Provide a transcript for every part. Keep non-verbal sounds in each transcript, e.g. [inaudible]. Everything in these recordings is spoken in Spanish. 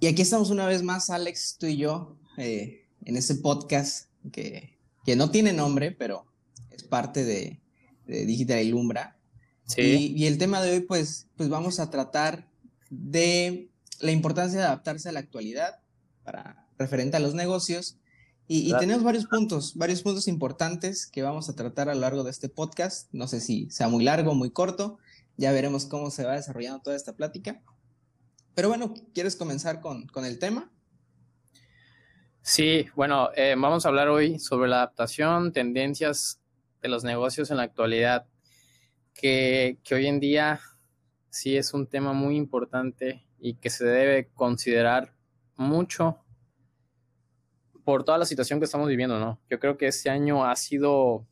Y aquí estamos una vez más, Alex, tú y yo, eh, en este podcast que, que, no tiene nombre, pero es parte de, de Digital Ilumbra. Sí. Y, el tema de hoy, pues, pues vamos a tratar de la importancia de adaptarse a la actualidad para referente a los negocios. Y, y, tenemos varios puntos, varios puntos importantes que vamos a tratar a lo largo de este podcast. No sé si sea muy largo, muy corto. Ya veremos cómo se va desarrollando toda esta plática. Pero bueno, ¿quieres comenzar con, el tema? Sí, bueno, eh, vamos a hablar hoy sobre la adaptación, tendencias de los negocios en la actualidad, que, que hoy en día sí es un tema muy importante y que se debe considerar mucho por toda la situación que estamos viviendo, ¿no? Yo creo que este año ha sido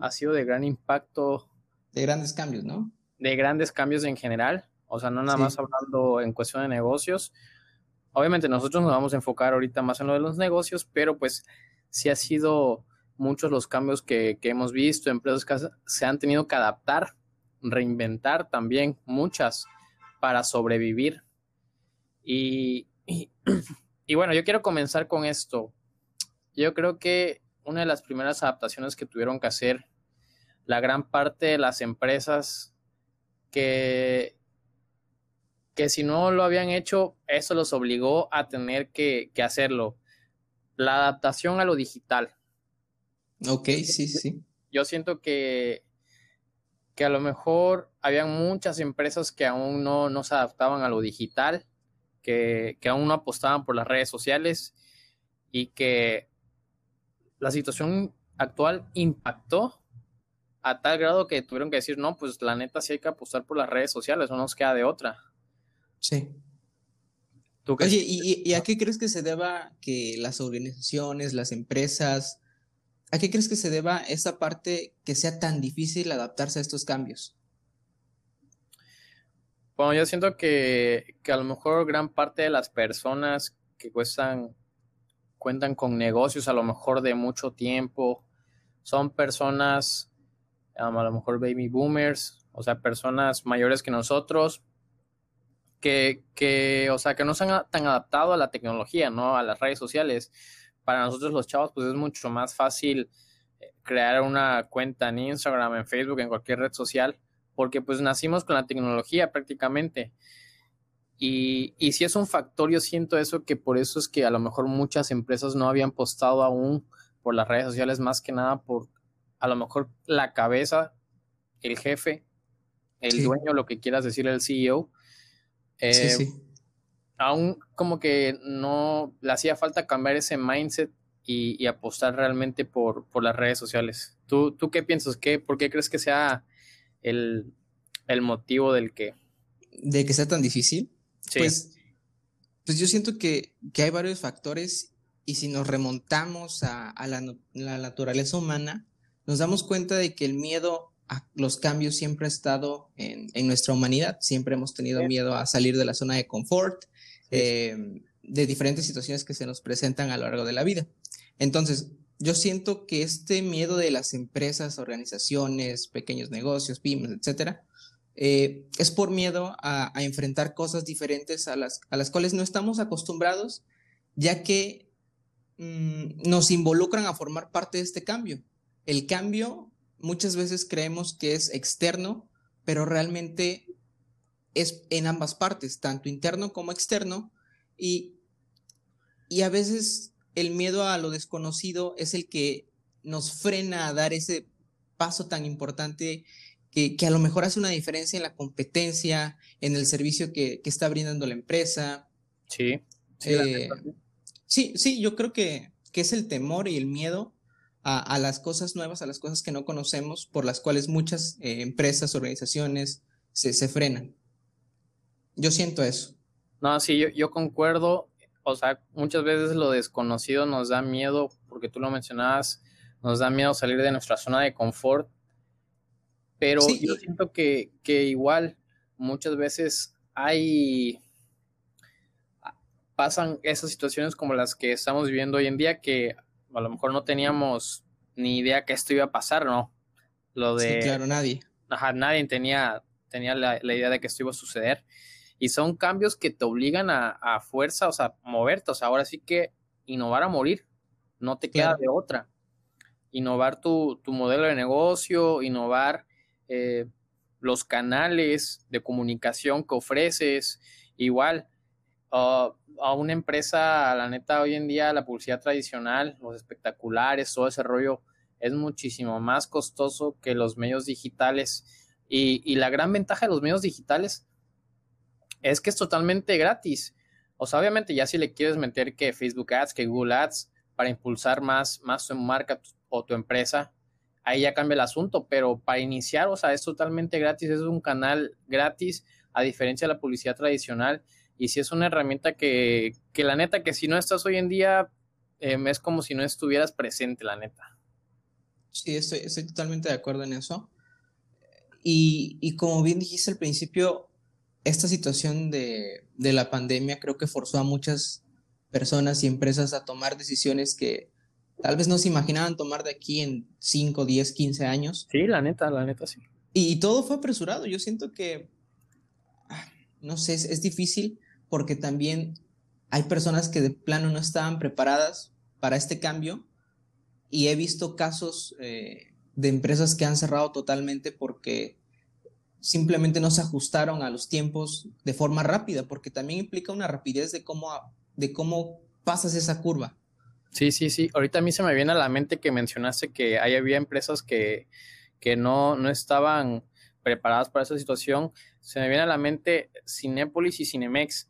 ha sido de gran impacto. De grandes cambios, ¿no? De grandes cambios en general. O sea, no nada más hablando en cuestión de negocios. Obviamente nosotros nos vamos a enfocar ahorita más en lo de los negocios, pero pues sí ha sido muchos los cambios que, hemos visto, empresas que se han tenido que adaptar, reinventar también, muchas, para sobrevivir. Y, [clears throat] y, bueno, yo quiero comenzar con esto. Yo creo que una de las primeras adaptaciones que tuvieron que hacer la gran parte de las empresas que, que si no lo habían hecho, eso los obligó a tener que, hacerlo. La adaptación a lo digital. Ok, sí, sí. Yo siento que, que a lo mejor habían muchas empresas que aún no, no se adaptaban a lo digital, que, que aún no apostaban por las redes sociales y que la situación actual impactó a tal grado que tuvieron que decir, no, pues la neta sí hay que apostar por las redes sociales, no nos queda de otra. Sí. Oye, ¿y, a qué crees que se deba que las organizaciones, las empresas, a qué crees que se deba esa parte que sea tan difícil adaptarse a estos cambios? Bueno, yo siento que, que a lo mejor gran parte de las personas que cuestan, cuentan con negocios a lo mejor de mucho tiempo, son personas, a lo mejor baby boomers, o sea, personas mayores que nosotros, que, o sea, que no se han tan adaptado a la tecnología, ¿no? A las redes sociales. Para nosotros los chavos, pues es mucho más fácil eh, crear una cuenta en Instagram, en Facebook, en cualquier red social, porque pues nacimos con la tecnología prácticamente. Y, y si es un factor, yo siento eso, que por eso es que a lo mejor muchas empresas no habían postado aún por las redes sociales, más que nada por a lo mejor la cabeza, el jefe, el dueño, lo que quieras decir, el CEO, eh, sí. Aún como que no le hacía falta cambiar ese mindset y, apostar realmente por, por, las redes sociales. ¿Tú, ¿Tú qué piensas? ¿Qué, ¿Por qué crees que sea el, motivo del que... ¿De que sea tan difícil? Pues, pues yo siento que, hay varios factores y si nos remontamos a, la, naturaleza humana, nos damos cuenta de que el miedo los cambios siempre ha estado en, nuestra humanidad, siempre hemos tenido miedo a salir de la zona de confort, eh, de diferentes situaciones que se nos presentan a lo largo de la vida. Entonces, yo siento que este miedo de las empresas, organizaciones, pequeños negocios, pymes, etcétera, eh, es por miedo a, enfrentar cosas diferentes a las, a las cuales no estamos acostumbrados, ya que mm, nos involucran a formar parte de este cambio. El cambio muchas veces creemos que es externo, pero realmente es en ambas partes, tanto interno como externo, y, y a veces el miedo a lo desconocido es el que nos frena a dar ese paso tan importante que, a lo mejor hace una diferencia en la competencia, en el servicio que, está brindando la empresa. Sí. Sí, sí, sí, yo creo que, que es el temor y el miedo a, las cosas nuevas, a las cosas que no conocemos, por las cuales muchas eh, empresas, organizaciones se, se, frenan. Yo siento eso. No, sí, yo, yo concuerdo. O sea, muchas veces lo desconocido nos da miedo, porque tú lo mencionabas, nos da miedo salir de nuestra zona de confort. Pero yo siento que, que igual muchas veces hay pasan esas situaciones como las que estamos viviendo hoy en día que a lo mejor no teníamos ni idea que esto iba a pasar, ¿no? Lo de... Sí, claro, nadie. Ajá, nadie tenía, tenía la, idea de que esto iba a suceder. Y son cambios que te obligan a, a fuerza, o sea, moverte. O sea, ahora sí que innovar a morir, no te queda de otra. Innovar tu, tu, modelo de negocio, innovar eh, los canales de comunicación que ofreces. Igual, uh, a una empresa, la neta, hoy en día la publicidad tradicional, los espectaculares, todo ese rollo es muchísimo más costoso que los medios digitales. Y, y, la gran ventaja de los medios digitales es que es totalmente gratis. O sea, obviamente ya si le quieres meter que Facebook Ads, que Google Ads, para impulsar más, más tu marca o tu empresa, ahí ya cambia el asunto, pero para iniciar, o sea, es totalmente gratis, es un canal gratis, a diferencia de la publicidad tradicional, y si es una herramienta que, que la neta, que si no estás hoy en día, em, es como si no estuvieras presente, la neta. Sí, estoy, estoy totalmente de acuerdo en eso. Y, y como bien dijiste al principio, esta situación de, de, la pandemia creo que forzó a muchas personas y empresas a tomar decisiones que tal vez no se imaginaban tomar de aquí en 5, 10, 15 años. Sí, la neta, la neta, sí. Y, todo fue apresurado. Yo siento que, ah, no sé, es, es, difícil porque también hay personas que de plano no estaban preparadas para este cambio y he visto casos eh, de empresas que han cerrado totalmente porque simplemente no se ajustaron a los tiempos de forma rápida, porque también implica una rapidez de cómo, de cómo pasas esa curva. Sí, sí, sí. Ahorita a mí se me viene a la mente que mencionaste que ahí había empresas que, que no, no estaban preparadas para esa situación. Se me viene a la mente Cinépolis y Cinemex.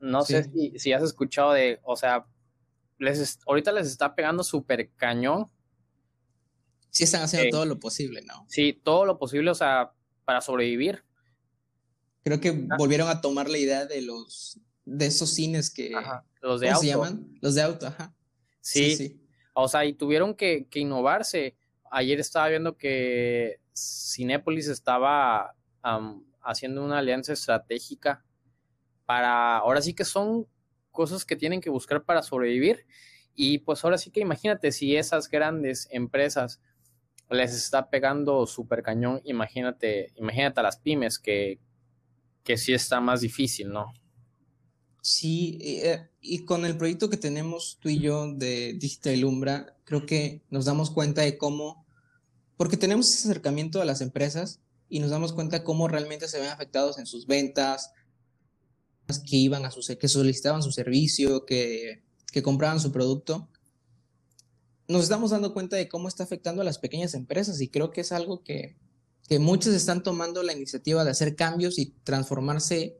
No sé si, si, has escuchado de, o sea, les ahorita les está pegando súper cañón. Sí están haciendo todo lo posible, ¿no? Sí, todo lo posible, o sea, para sobrevivir. Creo que ah. volvieron a tomar la idea de los de esos cines que los de ¿cómo auto. se llaman? Los de auto, ajá. Sí, sí, O sea, y tuvieron que, que, innovarse. Ayer estaba viendo que Cinépolis estaba um, haciendo una alianza estratégica para, ahora sí que son cosas que tienen que buscar para sobrevivir. Y pues ahora sí que imagínate si esas grandes empresas les está pegando súper cañón, imagínate, imagínate a las pymes que, que sí está más difícil, ¿no? Sí, eh, y con el proyecto que tenemos tú y yo de Digital Umbra, creo que nos damos cuenta de cómo, porque tenemos ese acercamiento a las empresas y nos damos cuenta cómo realmente se ven afectados en sus ventas, que iban a su, que solicitaban su servicio, que, que compraban su producto nos estamos dando cuenta de cómo está afectando a las pequeñas empresas y creo que es algo que, que muchos están tomando la iniciativa de hacer cambios y transformarse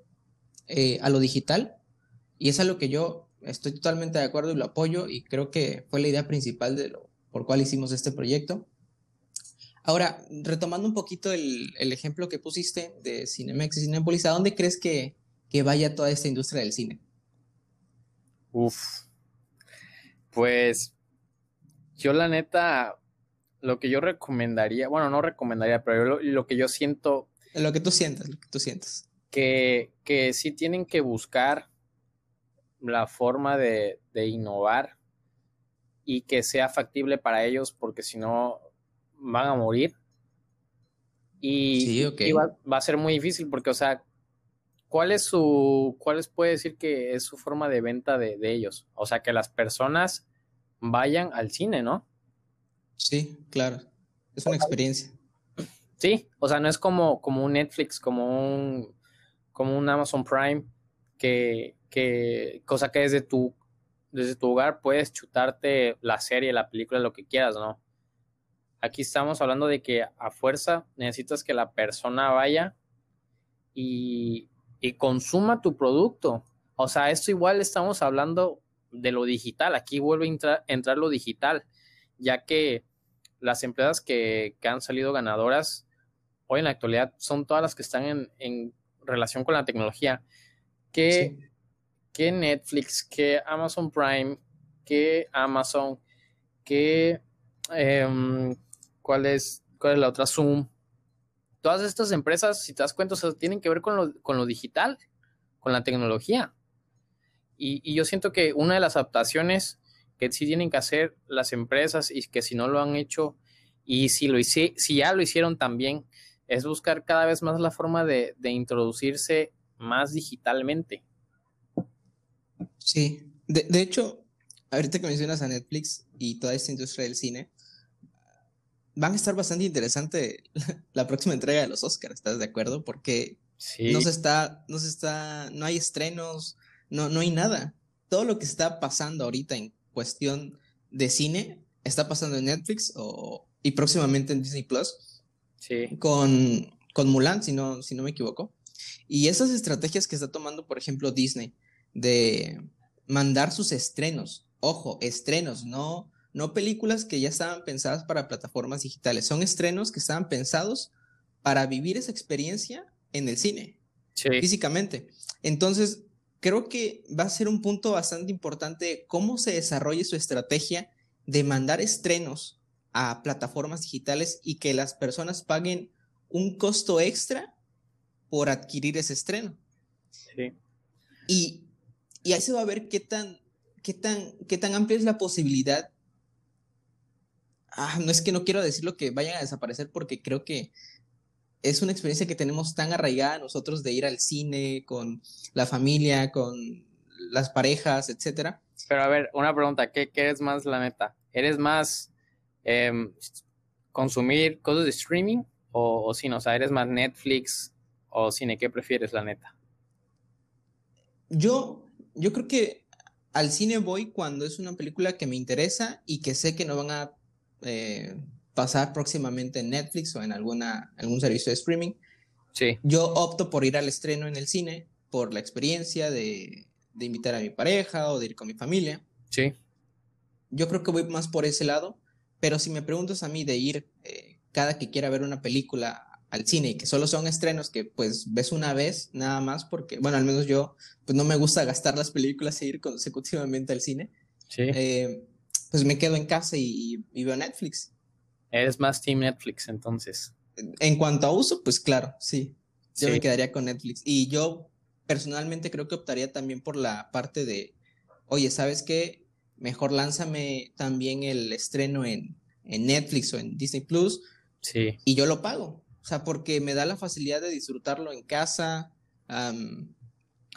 eh, a lo digital. Y es algo que yo estoy totalmente de acuerdo y lo apoyo y creo que fue la idea principal de lo por cual hicimos este proyecto. Ahora, retomando un poquito el, el ejemplo que pusiste de Cinemex y Cinepolis, ¿a dónde crees que, que vaya toda esta industria del cine? Uf, pues yo la neta, lo que yo recomendaría, bueno, no recomendaría, pero lo, que yo siento... Lo que tú sientes, lo que tú sientes. Que, que sí tienen que buscar la forma de, de innovar y que sea factible para ellos, porque si no van a morir. Y, sí, okay. y va, va, a ser muy difícil porque, o sea, ¿cuál es su, cuál puede decir que es su forma de venta de, de ellos? O sea, que las personas vayan al cine, ¿no? Sí, claro. Es una experiencia. Sí, o sea, no es como, como un Netflix, como un, como un Amazon Prime, que, que, cosa que desde tu, desde tu hogar puedes chutarte la serie, la película, lo que quieras, ¿no? Aquí estamos hablando de que a fuerza necesitas que la persona vaya y, y consuma tu producto. O sea, esto igual estamos hablando de lo digital. Aquí vuelve a entrar, lo digital, ya que las empresas que, han salido ganadoras hoy en la actualidad son todas las que están en, relación con la tecnología. Que, que, Netflix, que Amazon Prime, que Amazon, que em, ¿cuál, es, cuál es la otra Zoom. Todas estas empresas, si te das cuenta, tienen que ver con lo, con lo digital, con la tecnología. Y, yo siento que una de las adaptaciones que sí tienen que hacer las empresas y que si no lo han hecho y si, lo si ya lo hicieron también, es buscar cada vez más la forma de, introducirse más digitalmente. Sí, de, de hecho, ahorita que mencionas a Netflix y toda esta industria del cine, van a estar bastante interesante [laughs] la próxima entrega de los Oscars, ¿estás de acuerdo? Porque no se está, no se está, no hay estrenos, no, no hay nada. Todo lo que está pasando ahorita en cuestión de cine está pasando en Netflix o, y próximamente en Disney Plus. Sí. Con, con Mulan, si no, si no me equivoco. Y esas estrategias que está tomando, por ejemplo, Disney, de mandar sus estrenos, ojo, estrenos, no, no películas que ya estaban pensadas para plataformas digitales, son estrenos que estaban pensados para vivir esa experiencia en el cine, físicamente. Entonces, creo que va a ser un punto bastante importante cómo se desarrolle su estrategia de mandar estrenos a plataformas digitales y que las personas paguen un costo extra por adquirir ese estreno. Sí. Y, y ahí se va a ver qué tan, qué tan, qué tan amplia es la posibilidad ah, no es que no quiero decir lo que vayan a desaparecer porque creo que es una experiencia que tenemos tan arraigada nosotros de ir al cine con la familia, con las parejas, etcétera. Pero a ver, una pregunta, ¿qué, eres más la neta? ¿Eres más em, consumir cosas de streaming o, o cine? O sea, ¿eres más Netflix o cine? ¿Qué prefieres la neta? Yo, yo creo que al cine voy cuando es una película que me interesa y que sé que no van a eh, pasar próximamente en Netflix o en alguna, algún servicio de streaming. Sí. Yo opto por ir al estreno en el cine por la experiencia de, de invitar a mi pareja o de ir con mi familia. Sí. Yo creo que voy más por ese lado, pero si me preguntas a mí de ir eh, cada que quiera ver una película al cine y que solo son estrenos que pues ves una vez nada más porque, bueno, al menos yo pues no me gusta gastar las películas e ir consecutivamente al cine. Sí. Eh, pues me quedo en casa y, veo Netflix. Eres más Team Netflix entonces. En cuanto a uso, pues claro, sí. Yo me quedaría con Netflix. Y yo personalmente creo que optaría también por la parte de, oye, ¿sabes qué? Mejor lánzame también el estreno en, en Netflix o en Disney Plus. Sí. Y yo lo pago. O sea, porque me da la facilidad de disfrutarlo en casa,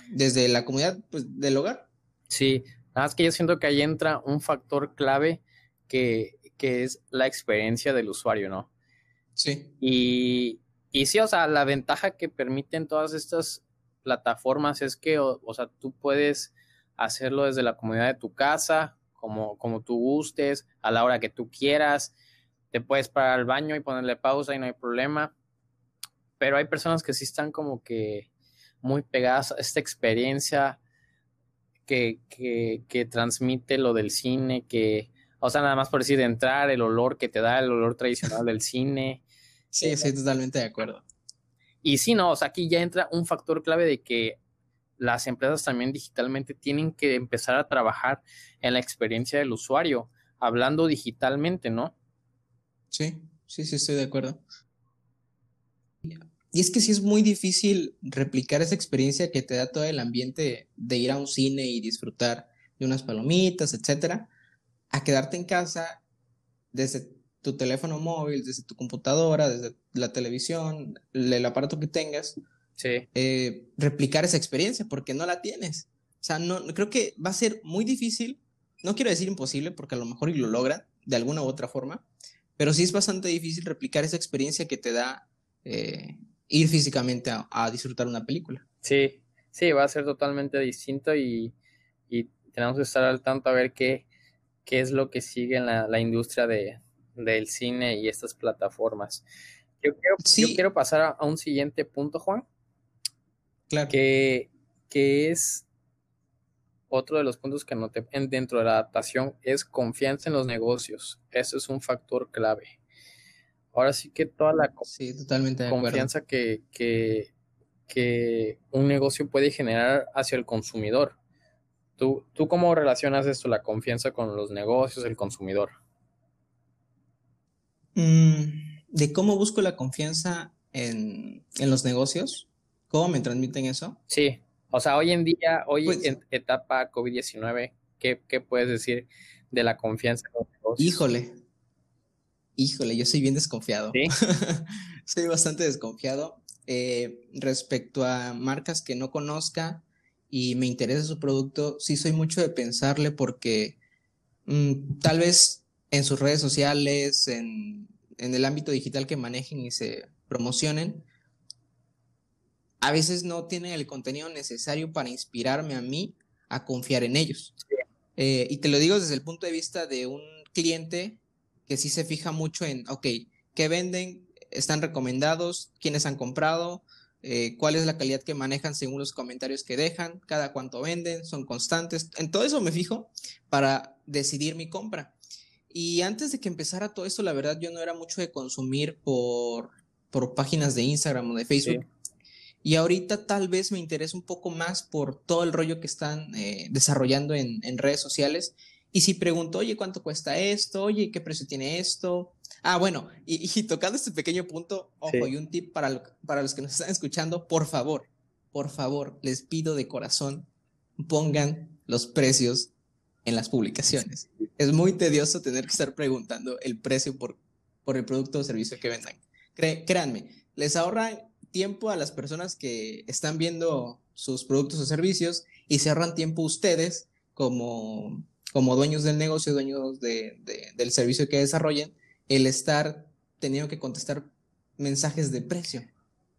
desde la comunidad pues, del hogar. Sí, Nada más que yo siento que ahí entra un factor clave que, es la experiencia del usuario, ¿no? Sí. Y, y sí, o sea, la ventaja que permiten todas estas plataformas es que, o, sea, tú puedes hacerlo desde la comodidad de tu casa, como, como tú gustes, a la hora que tú quieras. Te puedes parar al baño y ponerle pausa y no hay problema. Pero hay personas que sí están como que muy pegadas a esta experiencia que, que, transmite lo del cine, que, o sea, nada más por decir de entrar, el olor que te da, el olor tradicional del cine. [laughs] Sí, estoy totalmente de acuerdo. Y sí, no, o sea, aquí ya entra un factor clave de que las empresas también digitalmente tienen que empezar a trabajar en la experiencia del usuario, hablando digitalmente, ¿no? Sí, sí, sí, estoy de acuerdo. Y es que sí es muy difícil replicar esa experiencia que te da todo el ambiente de ir a un cine y disfrutar de unas palomitas, etcétera, a quedarte en casa desde tu teléfono móvil, desde tu computadora, desde la televisión, el aparato que tengas, sí. Eh, replicar esa experiencia porque no la tienes. O sea, no, creo que va a ser muy difícil, no quiero decir imposible porque a lo mejor y lo logran de alguna u otra forma, pero sí es bastante difícil replicar esa experiencia que te da eh, ir físicamente a, disfrutar una película. Sí, sí, va a ser totalmente distinto y, tenemos que estar al tanto a ver qué, qué es lo que sigue en la, industria de, del cine y estas plataformas. Yo quiero, pasar a, un siguiente punto, Juan. Claro. Que, que es otro de los puntos que noté dentro de la adaptación es confianza en los negocios. Eso es un factor clave ahora sí que toda la confianza que, que, que, un negocio puede generar hacia el consumidor. ¿Tú, ¿Tú cómo relacionas esto, la confianza con los negocios, el consumidor? Mm, de cómo busco la confianza en, en, los negocios, cómo me transmiten eso. Sí, o sea, hoy en día, hoy pues en etapa COVID-19, ¿qué, ¿qué puedes decir de la confianza en los negocios? Híjole, Híjole, yo soy bien desconfiado. ¿Sí? [laughs] soy bastante desconfiado. eh, respecto a marcas que no conozca y me interesa su producto, sí soy mucho de pensarle porque mm, tal vez en sus redes sociales, en, en el ámbito digital que manejen y se promocionen, a veces no tienen el contenido necesario para inspirarme a mí a confiar en ellos. Eh, y te lo digo desde el punto de vista de un cliente que sí se fija mucho en, ok, ¿qué venden? ¿Están recomendados? ¿Quiénes han comprado? Eh, ¿Cuál es la calidad que manejan según los comentarios que dejan? ¿Cada cuánto venden? ¿Son constantes? En todo eso me fijo para decidir mi compra. Y antes de que empezara todo esto, la verdad yo no era mucho de consumir por, por páginas de Instagram o de Facebook. Y ahorita tal vez me interesa un poco más por todo el rollo que están eh, desarrollando en, redes sociales. Y si pregunto, oye, ¿cuánto cuesta esto? Oye, ¿qué precio tiene esto? Ah, bueno, y, tocando este pequeño punto, ojo, y un tip para, para los que nos están escuchando, por favor, por favor, les pido de corazón, pongan los precios en las publicaciones. Es muy tedioso tener que estar preguntando el precio por, por el producto o servicio que vendan. créanme, les ahorran tiempo a las personas que están viendo sus productos o servicios y se ahorran tiempo ustedes como, como dueños del negocio, dueños de, del servicio que desarrollen, el estar teniendo que contestar mensajes de precio.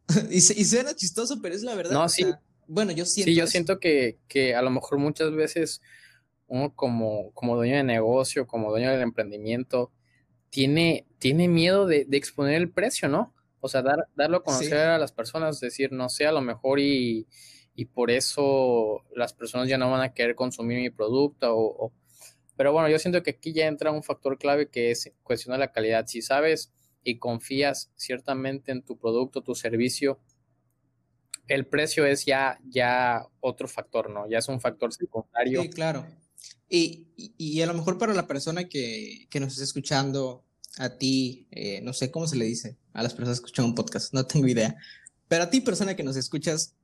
[laughs] y, suena chistoso, pero es la verdad. No, sí. bueno, yo siento. Sí, yo siento que, que, a lo mejor muchas veces uno como, como dueño de negocio, como dueño del emprendimiento, tiene, tiene miedo de, de exponer el precio, ¿no? O sea, dar, darlo a conocer a las personas, decir, no sé, a lo mejor y, por eso las personas ya no van a querer consumir mi producto o, pero bueno, yo siento que aquí ya entra un factor clave que es cuestionar la calidad. Si sabes y confías ciertamente en tu producto, tu servicio, el precio es ya, ya otro factor, ¿no? Ya es un factor secundario. Sí, claro. Y, y, a lo mejor para la persona que, que nos está escuchando a ti, eh, no sé cómo se le dice a las personas que escuchan un podcast, no tengo idea, pero a ti persona que nos escuchas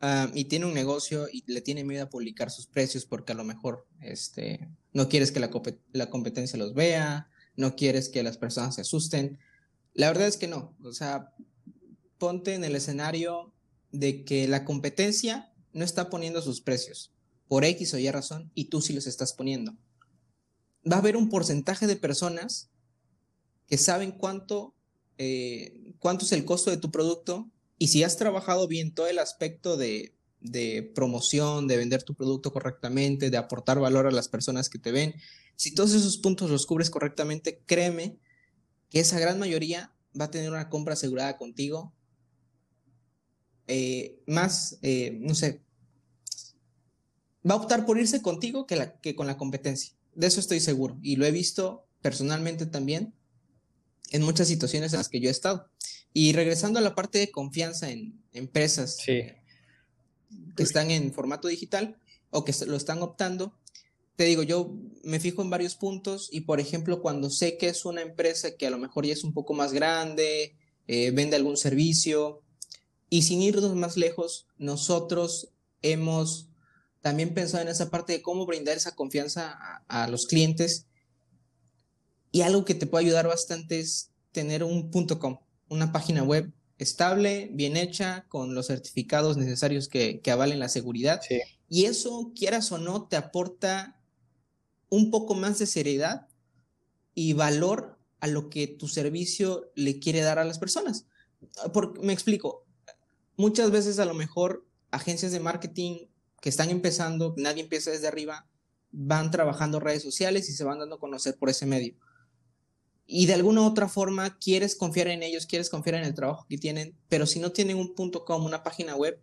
ah, y tiene un negocio y le tiene miedo a publicar sus precios porque a lo mejor este, no quieres que la, competencia los vea, no quieres que las personas se asusten, la verdad es que no, o sea, ponte en el escenario de que la competencia no está poniendo sus precios por X o Y razón y tú sí los estás poniendo. Va a haber un porcentaje de personas que saben cuánto, eh, cuánto es el costo de tu producto y si has trabajado bien todo el aspecto de, promoción, de vender tu producto correctamente, de aportar valor a las personas que te ven, si todos esos puntos los cubres correctamente, créeme que esa gran mayoría va a tener una compra asegurada contigo. Eh, más, eh, no sé, va a optar por irse contigo que, que con la competencia. De eso estoy seguro. Y lo he visto personalmente también en muchas situaciones en las que yo he estado. Y regresando a la parte de confianza en empresas que están en formato digital o que lo están optando, te digo, yo me fijo en varios puntos y, por ejemplo, cuando sé que es una empresa que a lo mejor ya es un poco más grande, eh, vende algún servicio, y sin irnos más lejos, nosotros hemos también pensado en esa parte de cómo brindar esa confianza a los clientes y algo que te puede ayudar bastante es tener un .com, una página web estable, bien hecha, con los certificados necesarios que, avalen la seguridad. Y eso, quieras o no, te aporta un poco más de seriedad y valor a lo que tu servicio le quiere dar a las personas. Porque, me explico, muchas veces a lo mejor agencias de marketing que están empezando, nadie empieza desde arriba, van trabajando redes sociales y se van dando a conocer por ese medio y de alguna u otra forma quieres confiar en ellos, quieres confiar en el trabajo que tienen, pero si no tienen un punto com, una página web,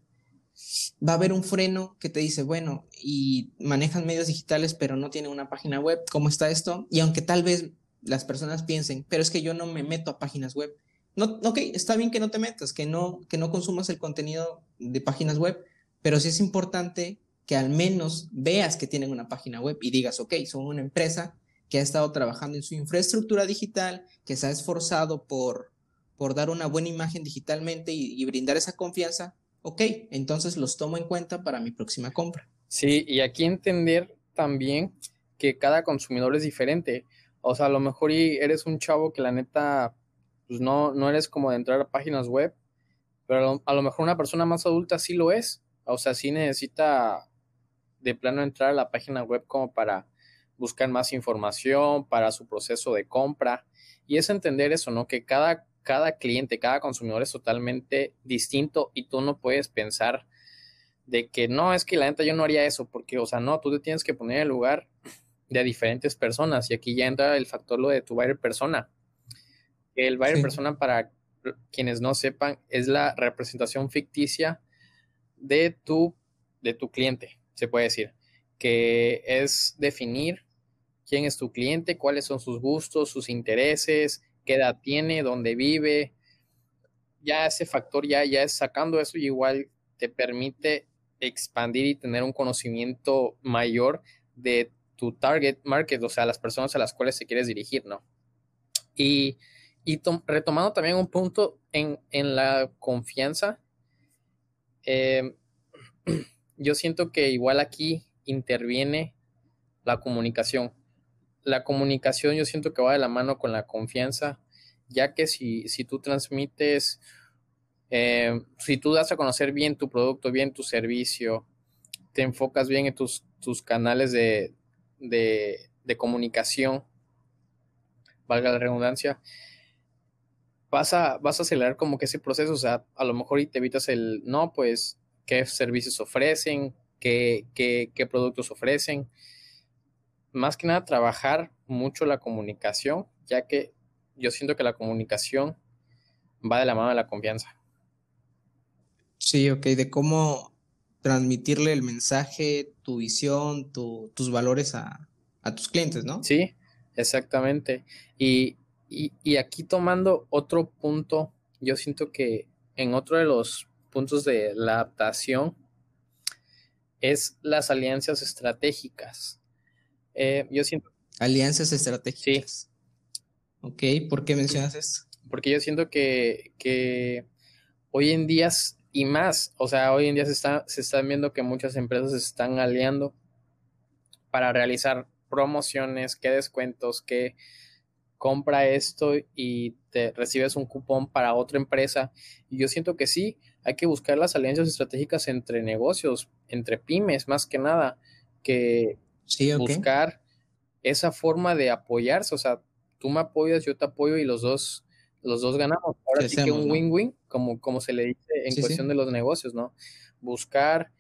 va a haber un freno que te dice, bueno, y manejan medios digitales, pero no tienen una página web, ¿cómo está esto? Y aunque tal vez las personas piensen, pero es que yo no me meto a páginas web. No, ok, está bien que no te metas, que no, que no consumas el contenido de páginas web, pero sí es importante que al menos veas que tienen una página web y digas, ok, son una empresa que ha estado trabajando en su infraestructura digital, que se ha esforzado por, por dar una buena imagen digitalmente y, brindar esa confianza, ok, entonces los tomo en cuenta para mi próxima compra. Sí, y aquí entender también que cada consumidor es diferente. O sea, a lo mejor eres un chavo que la neta, pues no, no eres como de entrar a páginas web pero a lo mejor una persona más adulta sí lo es. O sea, sí necesita de plano entrar a la página web como para buscar más información para su proceso de compra. Y es entender eso, ¿no? Que cada, cada cliente, cada consumidor es totalmente distinto y tú no puedes pensar de que no, es que la neta yo no haría eso, porque, o sea, no, tú te tienes que poner en el lugar de diferentes personas y aquí ya entra el factor lo de tu buyer persona. El buyer persona, para quienes no sepan, es la representación ficticia de tu, de tu cliente, se puede decir, que es definir quién es tu cliente, cuáles son sus gustos, sus intereses, qué edad tiene, dónde vive. Ya ese factor ya, ya es sacando eso y igual te permite expandir y tener un conocimiento mayor de tu target market, o sea, las personas a las cuales te quieres dirigir, ¿no? Y, retomando también un punto en, la confianza, eh, [clears throat] yo siento que igual aquí interviene la comunicación la comunicación yo siento que va de la mano con la confianza, ya que si, si tú transmites, eh, si tú das a conocer bien tu producto, bien tu servicio, te enfocas bien en tus, tus canales de, comunicación, valga la redundancia, vas a, vas a acelerar como que ese proceso, o sea, a lo mejor y te evitas el, no, pues, qué servicios ofrecen, qué, qué, qué productos ofrecen, más que nada trabajar mucho la comunicación, ya que yo siento que la comunicación va de la mano de la confianza. Sí, ok, de cómo transmitirle el mensaje, tu visión, tus valores a, tus clientes, ¿no? Sí, exactamente. Y, y, aquí tomando otro punto, yo siento que en otro de los puntos de la adaptación es las alianzas estratégicas. Eh, yo siento... Alianzas estratégicas. Sí. Ok, ¿por qué mencionas esto? Porque yo siento que, hoy en día y más, o sea, hoy en día se, está, se están viendo que muchas empresas se están aliando para realizar promociones, qué descuentos, qué compra esto y te recibes un cupón para otra empresa. Y yo siento que sí, hay que buscar las alianzas estratégicas entre negocios, entre pymes, más que nada, que, buscar esa forma de apoyarse, o sea, tú me apoyas, yo te apoyo y los dos, los dos ganamos. Ahora sí que un win-win, como, como se le dice en cuestión de los negocios, ¿no? Buscar,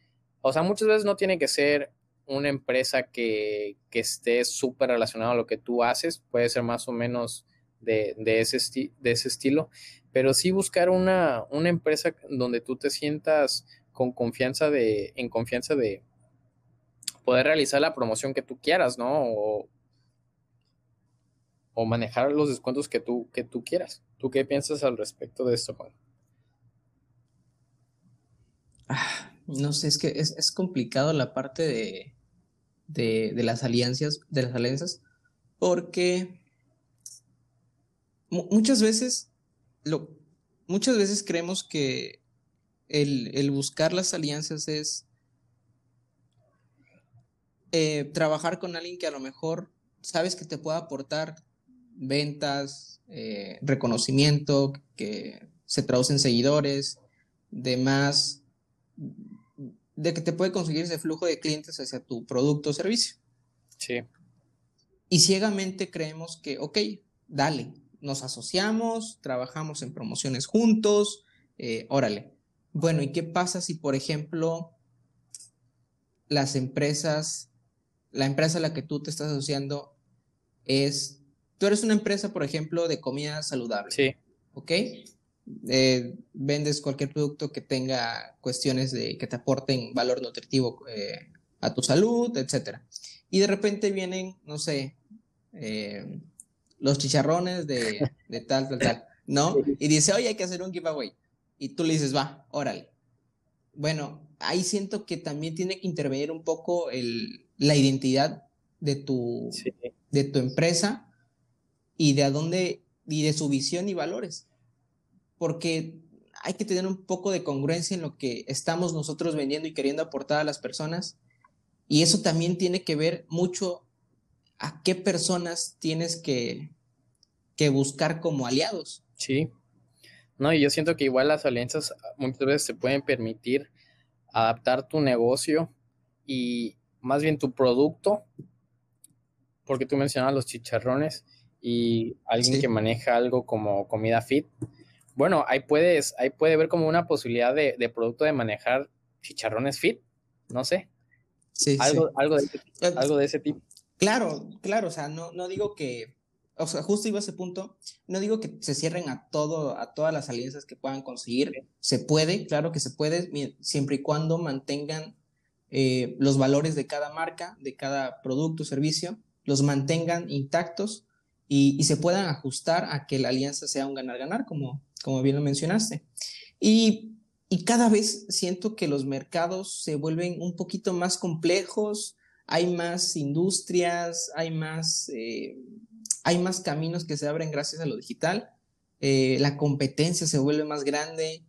o sea, muchas veces no tiene que ser una empresa que, que esté súper relacionada a lo que tú haces, puede ser más o menos de, de, ese, de ese estilo, pero sí buscar una, una empresa donde tú te sientas con confianza de, en confianza de, poder realizar la promoción que tú quieras, ¿no? O, manejar los descuentos que tú, que tú quieras. ¿Tú qué piensas al respecto de esto, Juan? Ah, no sé, es que es, complicado la parte de, de, las alianzas, de las alianzas, porque muchas veces lo, muchas veces creemos que el, el buscar las alianzas es eh, trabajar con alguien que a lo mejor sabes que te pueda aportar ventas, eh, reconocimiento, que se traduce en seguidores, demás, de que te puede conseguir ese flujo de clientes hacia tu producto o servicio. Sí. Y ciegamente creemos que, ok, dale, nos asociamos, trabajamos en promociones juntos, eh, órale. Bueno, ¿y qué pasa si, por ejemplo, las empresas la empresa a la que tú te estás asociando es, tú eres una empresa, por ejemplo, de comida saludable. Sí. ¿Ok? Eh, vendes cualquier producto que tenga cuestiones de que te aporten valor nutritivo eh, a tu salud, etcétera. Y de repente vienen, no sé, eh, los chicharrones de, [laughs] de, tal, tal, tal, ¿no? Y dice, oye, hay que hacer un giveaway. Y tú le dices, va, órale. Bueno, ahí siento que también tiene que intervenir un poco el, la identidad de tu, de tu empresa y de a dónde y de su visión y valores. Porque hay que tener un poco de congruencia en lo que estamos nosotros vendiendo y queriendo aportar a las personas. Y eso también tiene que ver mucho a qué personas tienes que, que buscar como aliados. Sí. No, y yo siento que igual las alianzas muchas veces se pueden permitir adaptar tu negocio y más bien tu producto, porque tú mencionabas los chicharrones y alguien que maneja algo como comida fit. Bueno, ahí puedes, ahí puede ver como una posibilidad de, de producto de manejar chicharrones fit, no sé. Sí, algo, Algo, de ese, eh, algo de ese tipo. Claro, claro, o sea, no, no digo que, o sea, justo iba a ese punto, no digo que se cierren a todo, a todas las alianzas que puedan conseguir, se puede, claro que se puede, siempre y cuando mantengan eh, los valores de cada marca, de cada producto o servicio, los mantengan intactos y, se puedan ajustar a que la alianza sea un ganar-ganar, como, como bien lo mencionaste. Y, cada vez siento que los mercados se vuelven un poquito más complejos, hay más industrias, hay más, eh, hay más caminos que se abren gracias a lo digital, eh, la competencia se vuelve más grande.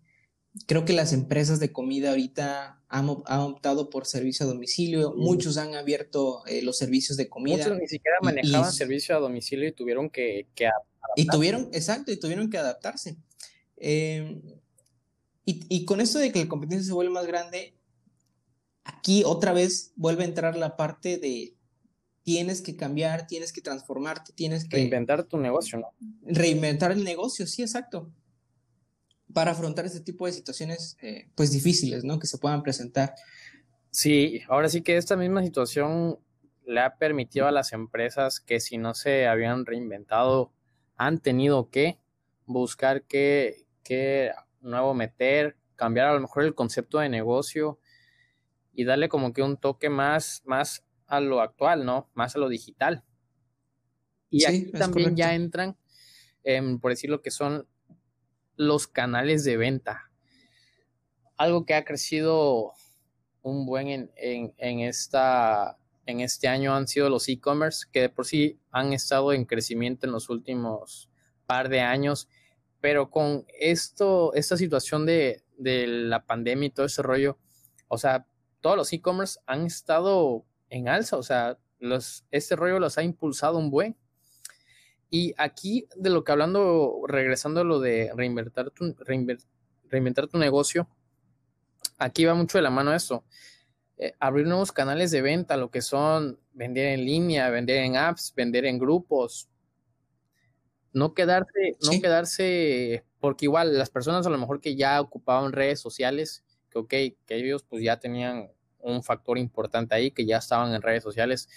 Creo que las empresas de comida ahorita han, optado por servicio a domicilio, muchos han abierto eh, los servicios de comida. Muchos ni siquiera manejaban servicio a domicilio y tuvieron que, que Y tuvieron, exacto, y tuvieron que adaptarse. y, y, con esto de que la competencia se vuelve más grande, Aquí otra vez vuelve a entrar la parte de tienes que cambiar, tienes que transformarte, tienes que... Reinventar tu negocio, ¿no? Reinventar el negocio, sí, exacto. Para afrontar este tipo de situaciones, eh, pues difíciles, ¿no? Que se puedan presentar. Sí, ahora sí que esta misma situación le ha permitido a las empresas que si no se habían reinventado, han tenido que buscar qué, qué nuevo meter, cambiar a lo mejor el concepto de negocio, y darle como que un toque más, más a lo actual, ¿no? Más a lo digital. Y aquí también ya entran, por decir lo que son los canales de venta. Algo que ha crecido un buen en, en, esta, en este año han sido los e-commerce, que de por sí han estado en crecimiento en los últimos par de años, pero con esto, esta situación de, de la pandemia y todo ese rollo, o sea, todos los e-commerce han estado en alza, o sea, este rollo los ha impulsado un buen. Y aquí, de lo que hablando, regresando a lo de reinventar tu, reinventar tu negocio, aquí va mucho de la mano eso. Eh, abrir nuevos canales de venta, lo que son vender en línea, vender en apps, vender en grupos. No quedarse, no quedarse, porque igual las personas a lo mejor que ya ocupaban redes sociales, que ok, que ellos pues ya tenían un factor importante ahí, que ya estaban en redes sociales,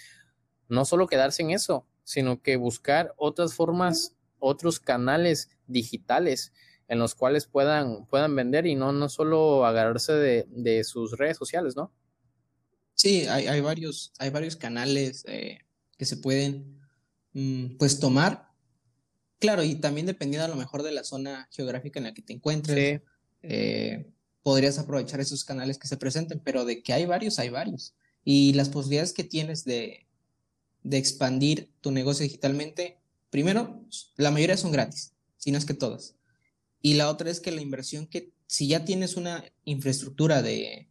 no solo quedarse en eso, sino que buscar otras formas, otros canales digitales en los cuales puedan, puedan vender y no, no solo agarrarse de, sus redes sociales, ¿no? Sí, hay, varios, hay varios canales eh, que se pueden mm, pues tomar. Claro, y también dependiendo a lo mejor de la zona geográfica en la que te encuentres. Eh, podrías aprovechar esos canales que se presenten, pero de que hay varios, hay varios. Y las posibilidades que tienes de, de expandir tu negocio digitalmente, primero, la mayoría son gratis, si no es que todas. Y la otra es que la inversión que, si ya tienes una infraestructura de,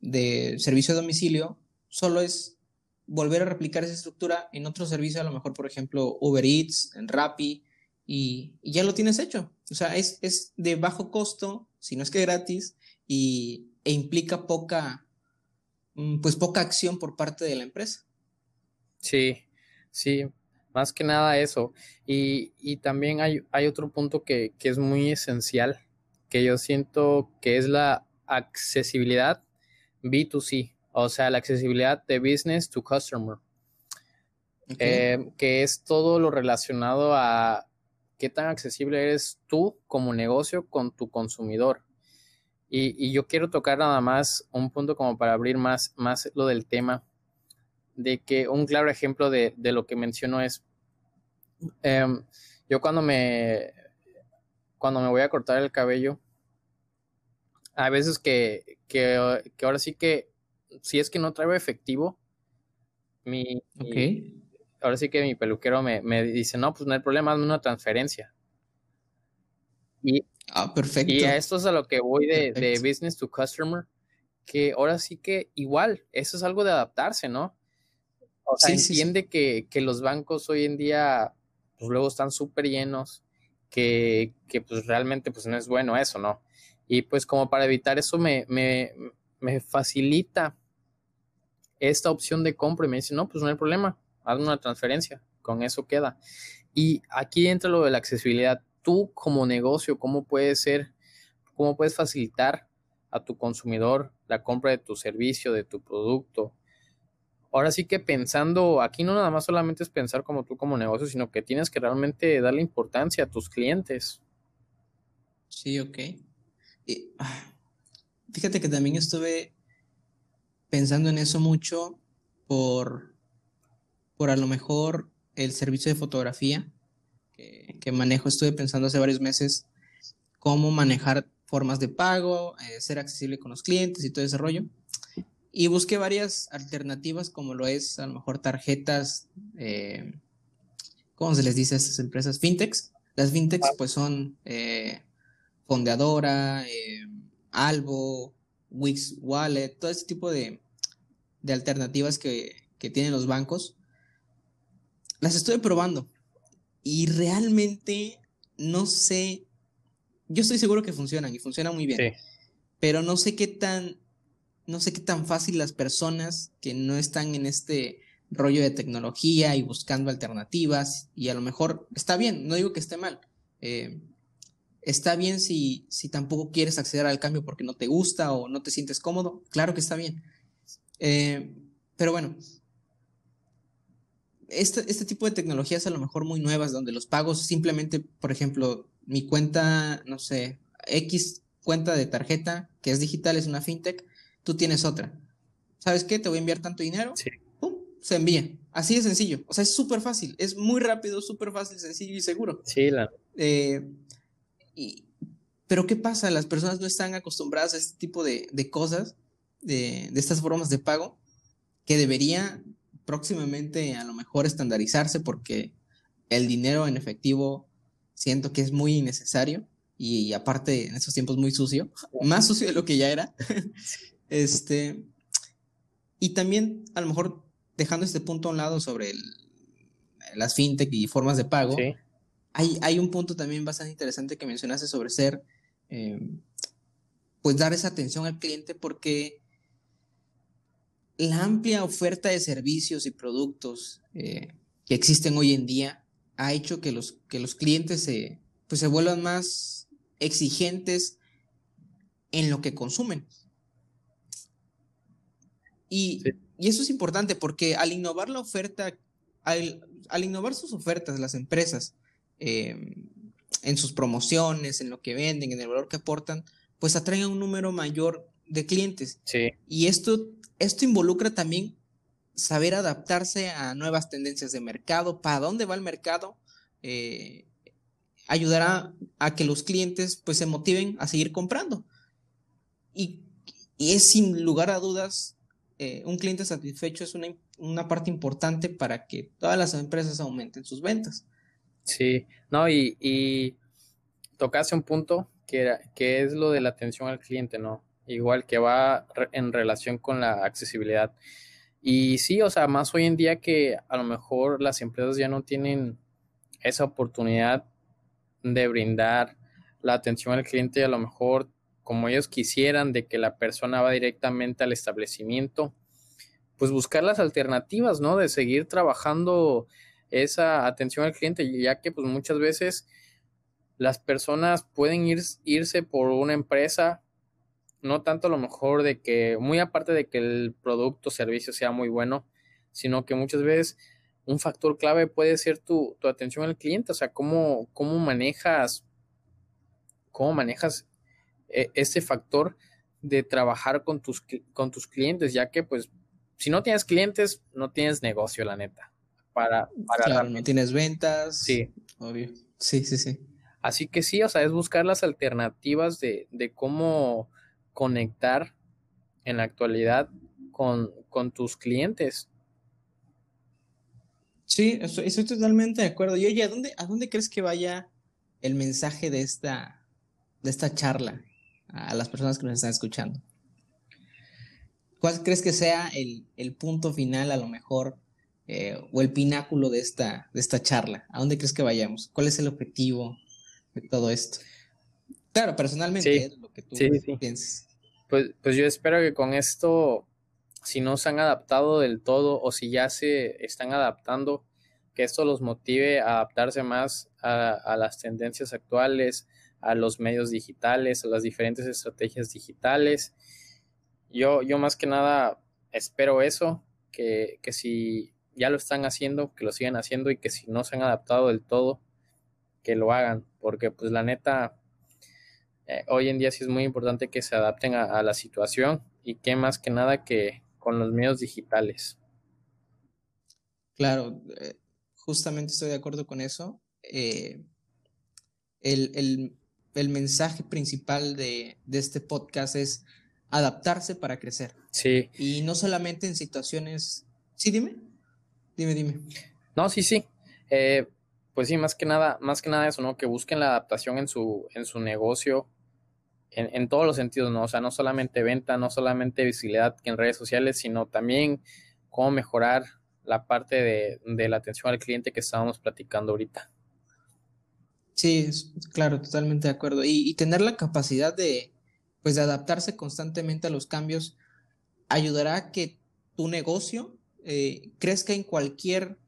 de servicio a domicilio, solo es volver a replicar esa estructura en otro servicio, a lo mejor, por ejemplo, Uber Eats, en Rappi, y, ya lo tienes hecho. O sea, es, es de bajo costo, si no es que gratis, y, e implica poca, mm, pues poca acción por parte de la empresa. Sí, sí, más que nada eso. Y, y también hay, hay, otro punto que, que, es muy esencial, que yo siento que es la accesibilidad B2C, o sea, la accesibilidad de business to customer, eh, que es todo lo relacionado a qué tan accesible eres tú como negocio con tu consumidor. Y, yo quiero tocar nada más un punto como para abrir más, más lo del tema, de que un claro ejemplo de, lo que menciono es, em, yo cuando me, cuando me voy a cortar el cabello, a veces que, que, ahora sí que, si es que no traigo efectivo, mi, ahora sí que mi peluquero me, me, dice, no, pues no hay problema, hazme una transferencia. Y, Ah, perfecto. Y a esto es a lo que voy de, de, business to customer, que ahora sí que igual, eso es algo de adaptarse, ¿no? O sea, entiende Que, que, los bancos hoy en día, pues luego están súper llenos que, que pues realmente pues no es bueno eso, ¿no? Y pues como para evitar eso me, me, me facilita esta opción de compra y me dice, no, pues no hay problema, haz una transferencia, con eso queda. Y aquí entra lo de la accesibilidad. Tú como negocio, ¿cómo puedes ser, cómo puedes facilitar a tu consumidor la compra de tu servicio, de tu producto? Ahora sí que pensando, aquí no nada más solamente es pensar como tú como negocio, sino que tienes que realmente darle importancia a tus clientes. Sí, ok. Ah, fíjate que también estuve pensando en eso mucho por, por a lo mejor el servicio de fotografía que, manejo. Estuve pensando hace varios meses cómo manejar formas de pago, eh, ser accesible con los clientes y todo ese rollo. Y busqué varias alternativas como lo es a lo mejor tarjetas, eh, ¿cómo se les dice a estas empresas? Fintechs. Las fintechs pues son eh, Fondeadora, eh, Albo, Wix Wallet, todo ese tipo de, alternativas que, tienen los bancos, las estoy probando. Y realmente no sé, yo estoy seguro que funcionan y funcionan muy bien, pero no sé qué tan, no sé qué tan fácil las personas que no están en este rollo de tecnología y buscando alternativas y a lo mejor está bien, no digo que esté mal. Eh, Está bien si, si tampoco quieres acceder al cambio porque no te gusta o no te sientes cómodo. Claro que está bien. Eh, pero bueno, este, este tipo de tecnologías a lo mejor muy nuevas, donde los pagos simplemente, por ejemplo, mi cuenta, no sé, X cuenta de tarjeta que es digital, es una fintech, tú tienes otra. ¿Sabes qué? Te voy a enviar tanto dinero. Sí. Se envía. Así de sencillo. O sea, es súper fácil. Es muy rápido, súper fácil, sencillo y seguro. Sí, la. Eh, pero ¿qué pasa? Las personas no están acostumbradas a este tipo de, cosas, de, estas formas de pago, que debería próximamente a lo mejor estandarizarse porque el dinero en efectivo siento que es muy innecesario y, aparte en estos tiempos muy sucio, [laughs] más sucio de lo que ya era. Este, y también a lo mejor dejando este punto a un lado sobre las fintech y formas de pago, hay, un punto también bastante interesante que mencionaste sobre ser, eh, pues dar esa atención al cliente porque la amplia oferta de servicios y productos eh, que existen hoy en día ha hecho que los, que los clientes se, pues se vuelvan más exigentes en lo que consumen. Y, eso es importante porque al innovar la oferta, al innovar sus ofertas, las empresas, Em, en sus promociones, en lo que venden, en el valor que aportan, pues atraen a un número mayor de clientes. Y esto, esto involucra también saber adaptarse a nuevas tendencias de mercado, para dónde va el mercado, eh, ayudará a que los clientes pues se motiven a seguir comprando. Y, es sin lugar a dudas, eh, un cliente satisfecho es una, una parte importante para que todas las empresas aumenten sus ventas. Sí, no, y, y tocaste un punto que, que es lo de la atención al cliente, ¿no? Igual que va en relación con la accesibilidad. Y sí, o sea, más hoy en día que a lo mejor las empresas ya no tienen esa oportunidad de brindar la atención al cliente, a lo mejor como ellos quisieran, de que la persona va directamente al establecimiento, pues buscar las alternativas, ¿no? De seguir trabajando esa atención al cliente, ya que pues muchas veces las personas pueden ir, irse por una empresa, no tanto a lo mejor de que, muy aparte de que el producto o servicio sea muy bueno, sino que muchas veces un factor clave puede ser tu, atención al cliente, o sea, cómo, cómo manejas, cómo manejas e, ese factor de trabajar con tus, con tus clientes, ya que pues si no tienes clientes, no tienes negocio, la neta para... para no tienes ventas. Sí. Obvio. Sí, sí, sí. Así que sí, o sea, es buscar las alternativas de, de cómo conectar en la actualidad con, con tus clientes. Sí, estoy, totalmente de acuerdo. Y oye, ¿a dónde, ¿a dónde crees que vaya el mensaje de esta, de esta charla a las personas que nos están escuchando? ¿Cuál crees que sea el, el punto final, a lo mejor, eh, o el pináculo de esta, de esta charla? ¿A dónde crees que vayamos? ¿Cuál es el objetivo? todo esto. Claro, personalmente, lo que tú pienses. Pues, pues yo espero que con esto, si no se han adaptado del todo o si ya se están adaptando, que esto los motive a adaptarse más a, las tendencias actuales, a los medios digitales, a las diferentes estrategias digitales. Yo, yo más que nada espero eso, que, que si ya lo están haciendo, que lo sigan haciendo y que si no se han adaptado del todo, que lo hagan, porque pues la neta, eh, hoy en día sí es muy importante que se adapten a, la situación y que más que nada que con los medios digitales. Claro, eh, justamente estoy de acuerdo con eso. Eh, el, mensaje principal de, de, este podcast es adaptarse para crecer. Sí. Y no solamente en situaciones... Sí, dime. Dime, dime. No, sí, sí. pues sí, más que nada, más que nada eso, ¿no? Que busquen la adaptación en su, en su negocio, en, todos los sentidos, ¿no? O sea, no solamente venta, no solamente visibilidad en redes sociales, sino también cómo mejorar la parte de, la atención al cliente que estábamos platicando ahorita. Sí, claro, totalmente de acuerdo. Y, tener la capacidad de, pues, de adaptarse constantemente a los cambios ayudará a que tu negocio eh, crezca en cualquier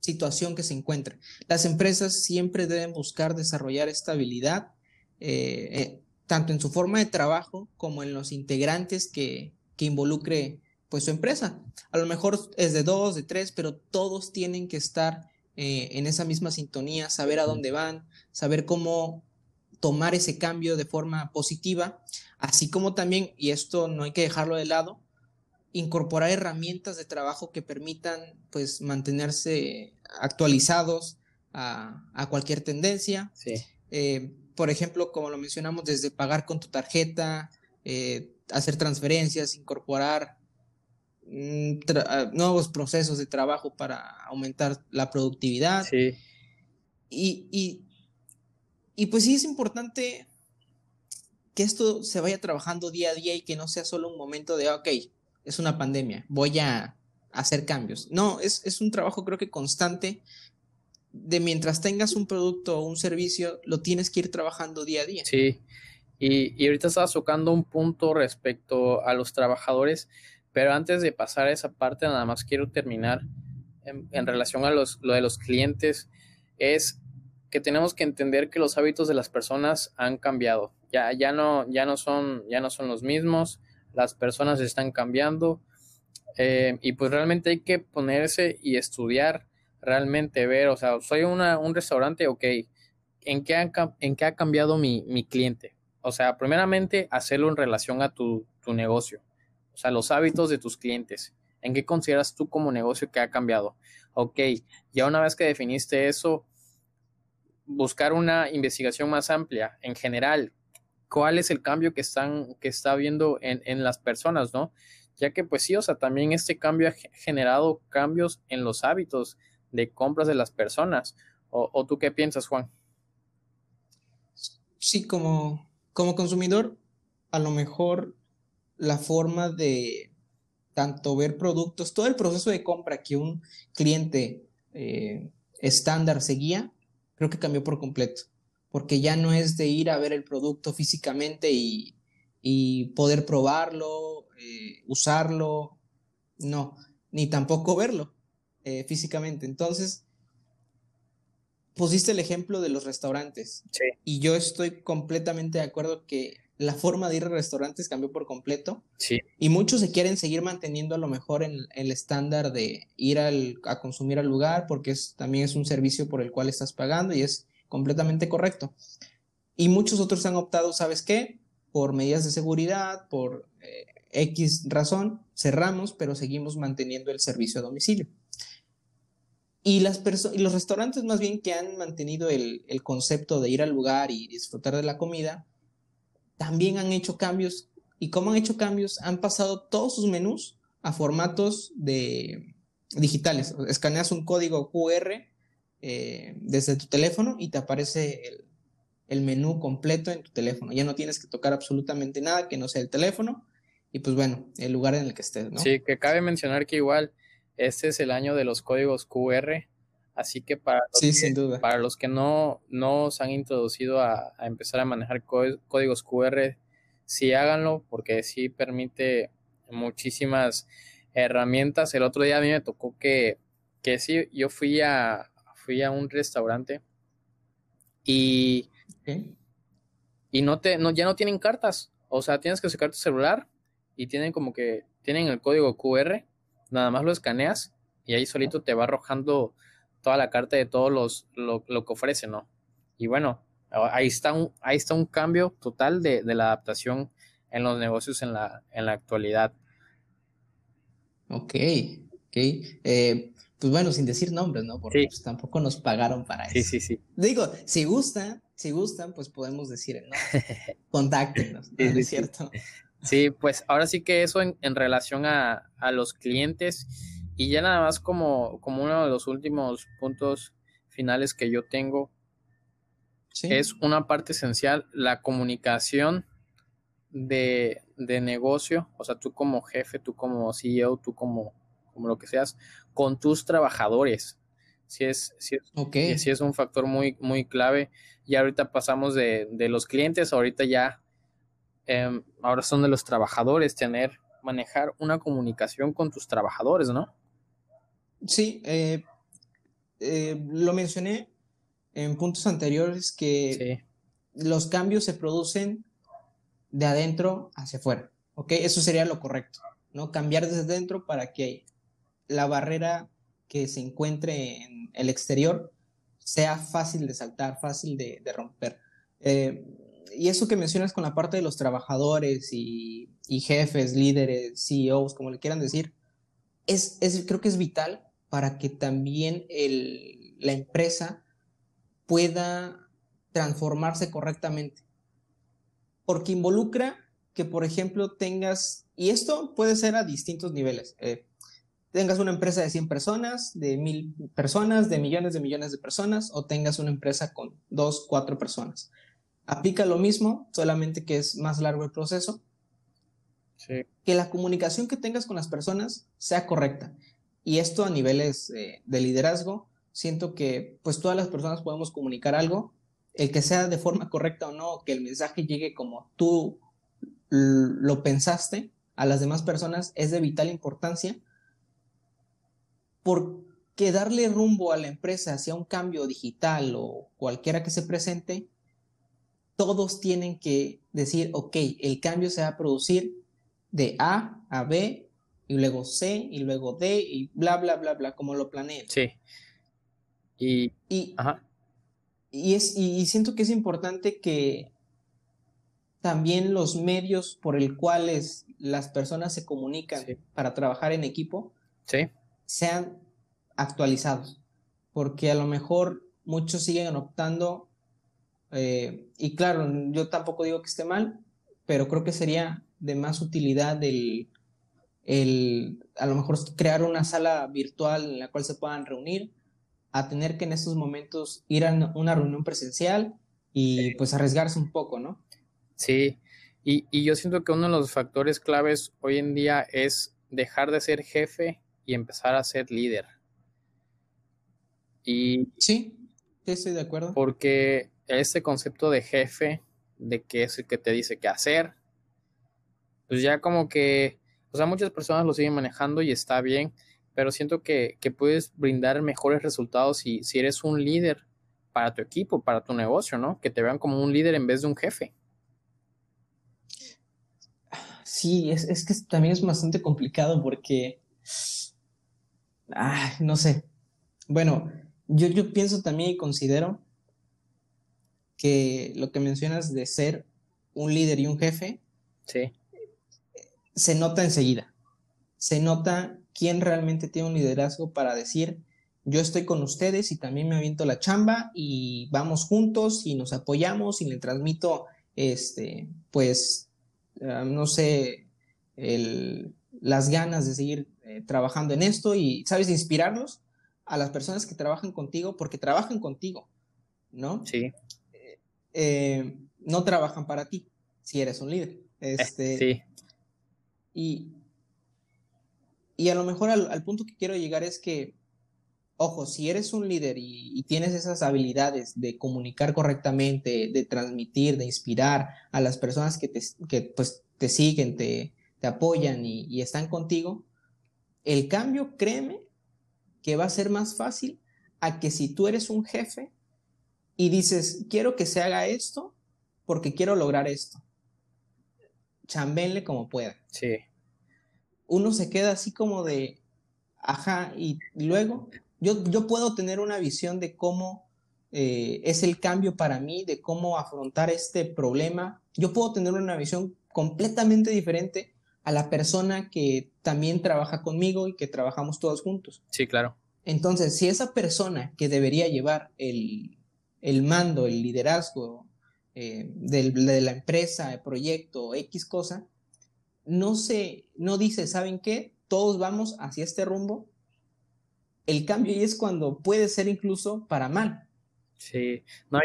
situación que se encuentre. Las empresas siempre deben buscar desarrollar estabilidad eh, eh, tanto en su forma de trabajo como en los integrantes que, involucre pues su empresa. A lo mejor es de dos, de tres, pero todos tienen que estar eh, en esa misma sintonía, saber a dónde van, saber cómo tomar ese cambio de forma positiva, así como también, y esto no hay que dejarlo de lado, incorporar herramientas de trabajo que permitan pues mantenerse actualizados a, cualquier tendencia. Sí. Eh, por ejemplo, como lo mencionamos, desde pagar con tu tarjeta, eh, hacer transferencias, incorporar nuevos procesos de trabajo para aumentar la productividad. Sí. Y, y, pues sí es importante que esto se vaya trabajando día a día y que no sea solo un momento de, ok, es una pandemia, voy a hacer cambios. No, es, es un trabajo creo que constante de mientras tengas un producto o un servicio, lo tienes que ir trabajando día a día. Sí, y, ahorita estabas tocando un punto respecto a los trabajadores, pero antes de pasar a esa parte, nada más quiero terminar en, relación a los, lo de los clientes, es que tenemos que entender que los hábitos de las personas han cambiado. Ya, ya, no, ya, no, son, ya no son los mismos, las personas están cambiando eh, y pues realmente hay que ponerse y estudiar realmente ver, o sea, soy una, un restaurante, ok, ¿en qué, ha, ¿en qué ha cambiado mi, mi, cliente? O sea, primeramente, hacerlo en relación a tu, tu negocio, sea, los hábitos de tus clientes. ¿En qué consideras tú como negocio que ha cambiado? Ok, ya una vez que definiste eso, buscar una investigación más amplia en general. ¿Cuál es el cambio que están, que está habiendo en, en las personas, no? Ya que, pues sí, o sea, también este cambio ha generado cambios en los hábitos de compras de las personas. ¿O, tú qué piensas, Juan? Sí, como, como consumidor, a lo mejor la forma de tanto ver productos, todo el proceso de compra que un cliente eh, estándar seguía, creo que cambió por completo, porque ya no es de ir a ver el producto físicamente y, poder probarlo, eh, usarlo, no, ni tampoco verlo. Eh, físicamente. Entonces, pusiste el ejemplo de los restaurantes. Y yo estoy completamente de acuerdo que la forma de ir a restaurantes cambió por completo. Sí. Y muchos se quieren seguir manteniendo a lo mejor en, el estándar de ir a consumir al lugar porque es, también es un servicio por el cual estás pagando y es completamente correcto. Y muchos otros han optado, ¿sabes qué? Por medidas de seguridad, por eh, X razón, cerramos, pero seguimos manteniendo el servicio a domicilio. Y, las y los restaurantes más bien que han mantenido el, concepto de ir al lugar y disfrutar de la comida, también han hecho cambios. ¿Y cómo han hecho cambios? Han pasado todos sus menús a formatos de digitales. Escaneas un código QR eh, desde tu teléfono y te aparece el, menú completo en tu teléfono. Ya no tienes que tocar absolutamente nada que no sea el teléfono y pues bueno, el lugar en el que estés, ¿no? Sí, que cabe mencionar que igual este es el año de los códigos QR, Así que para los, sí, que, sin duda. para los que no, no se han introducido a, a empezar a manejar códigos QR, sí háganlo porque sí permite muchísimas herramientas. El otro día a mí me tocó que, que sí, yo fui a, fui a un restaurante y, y no te, no, ya no tienen cartas. O sea, tienes que sacar tu celular y tienen como que, tienen el código QR, nada más lo escaneas y ahí solito te va arrojando toda la carta de todos los, lo, lo que ofrece, ¿no? Y bueno, ahí está un, ahí está un cambio total de, de la adaptación en los negocios en la, en la actualidad. Ok, ok. Eh, pues bueno, sin decir nombres, ¿no? Porque pues, tampoco nos pagaron para eso. Sí, sí, sí. Digo, si gustan, si gustan, pues podemos decir el nombre. [laughs] Contáctenos, es cierto? Sí, pues ahora sí que eso en, en relación a, a, los clientes y ya nada más como, como uno de los últimos puntos finales que yo tengo es una parte esencial, la comunicación de, de, negocio, o sea, tú como jefe, tú como CEO, tú como, como lo que seas, con tus trabajadores. Si es, si es, es un factor muy, muy clave. Y ahorita pasamos de, de los clientes, ahorita ya, eh, ahora son de los trabajadores, tener, manejar una comunicación con tus trabajadores, ¿no? Sí, eh, eh, lo mencioné en puntos anteriores que los cambios se producen de adentro hacia afuera, ¿ok? Eso sería lo correcto, ¿no? Cambiar desde dentro para que la barrera que se encuentre en el exterior sea fácil de saltar, fácil de, romper. Eh, y eso que mencionas con la parte de los trabajadores y, jefes, líderes, CEOs, como le quieran decir, es, es, creo que es vital para que también el, la empresa pueda transformarse correctamente. Porque involucra que, por ejemplo, tengas, y esto puede ser a distintos niveles, eh, tengas una empresa de 100 personas, de mil personas, de millones de millones de personas, o tengas una empresa con dos, cuatro personas. Aplica lo mismo, solamente que es más largo el proceso. Que la comunicación que tengas con las personas sea correcta. Y esto a niveles eh, de liderazgo, siento que pues todas las personas podemos comunicar algo, el que sea de forma correcta o no, que el mensaje llegue como tú lo pensaste a las demás personas es de vital importancia porque darle rumbo a la empresa hacia un cambio digital o cualquiera que se presente, todos tienen que decir, ok, el cambio se va a producir de A a B y luego C y luego D y bla, bla, bla, bla, como lo planeen. Sí. Y, y, y, es, y, siento que es importante que también los medios por el cuales las personas se comunican para trabajar en equipo sean actualizados. Porque a lo mejor muchos siguen optando, eh, y claro, yo tampoco digo que esté mal, pero creo que sería de más utilidad el, el a lo mejor crear una sala virtual en la cual se puedan reunir a tener que en estos momentos ir a una reunión presencial y pues arriesgarse un poco, ¿no? Sí, y, y, yo siento que uno de los factores claves hoy en día es dejar de ser jefe y empezar a ser líder. Y sí, estoy de acuerdo. Porque ese concepto de jefe, de que es el que te dice qué hacer, pues ya como que, o sea, muchas personas lo siguen manejando y está bien, pero siento que, puedes brindar mejores resultados si, si eres un líder para tu equipo, para tu negocio, ¿no? Que te vean como un líder en vez de un jefe. Sí, es, es que también es bastante complicado porque, ay, no sé. Bueno, yo, yo pienso también y considero que lo que mencionas de ser un líder y un jefe, sí. Se nota enseguida. Se nota quién realmente tiene un liderazgo para decir, yo estoy con ustedes y también me aviento la chamba y vamos juntos y nos apoyamos y le transmito, este, pues, ah, no sé, las ganas de seguir eh, trabajando en esto y, ¿sabes?, inspirarlos a las personas que trabajan contigo porque trabajan contigo, ¿no? Sí. Eh, no trabajan para ti si eres un líder. Este, sí. Y, y a lo mejor al, punto que quiero llegar es que, ojo, si eres un líder y, tienes esas habilidades de comunicar correctamente, de transmitir, de inspirar a las personas que te, que, pues, te siguen, te, te apoyan y, y, están contigo, el cambio, créeme, que va a ser más fácil a que si tú eres un jefe y dices, quiero que se haga esto porque quiero lograr esto. Chambenle como pueda. Sí. Uno se queda así como de, ajá, y luego yo, puedo tener una visión de cómo eh, es el cambio para mí, de cómo afrontar este problema. Yo puedo tener una visión completamente diferente a la persona que también trabaja conmigo y que trabajamos todos juntos. Sí, claro. Entonces, si esa persona que debería llevar el, mando, el liderazgo eh, de la empresa, proyecto, X cosa, no se, no dice, ¿saben qué? Todos vamos hacia este rumbo, el cambio y es cuando puede ser incluso para mal. Sí, no,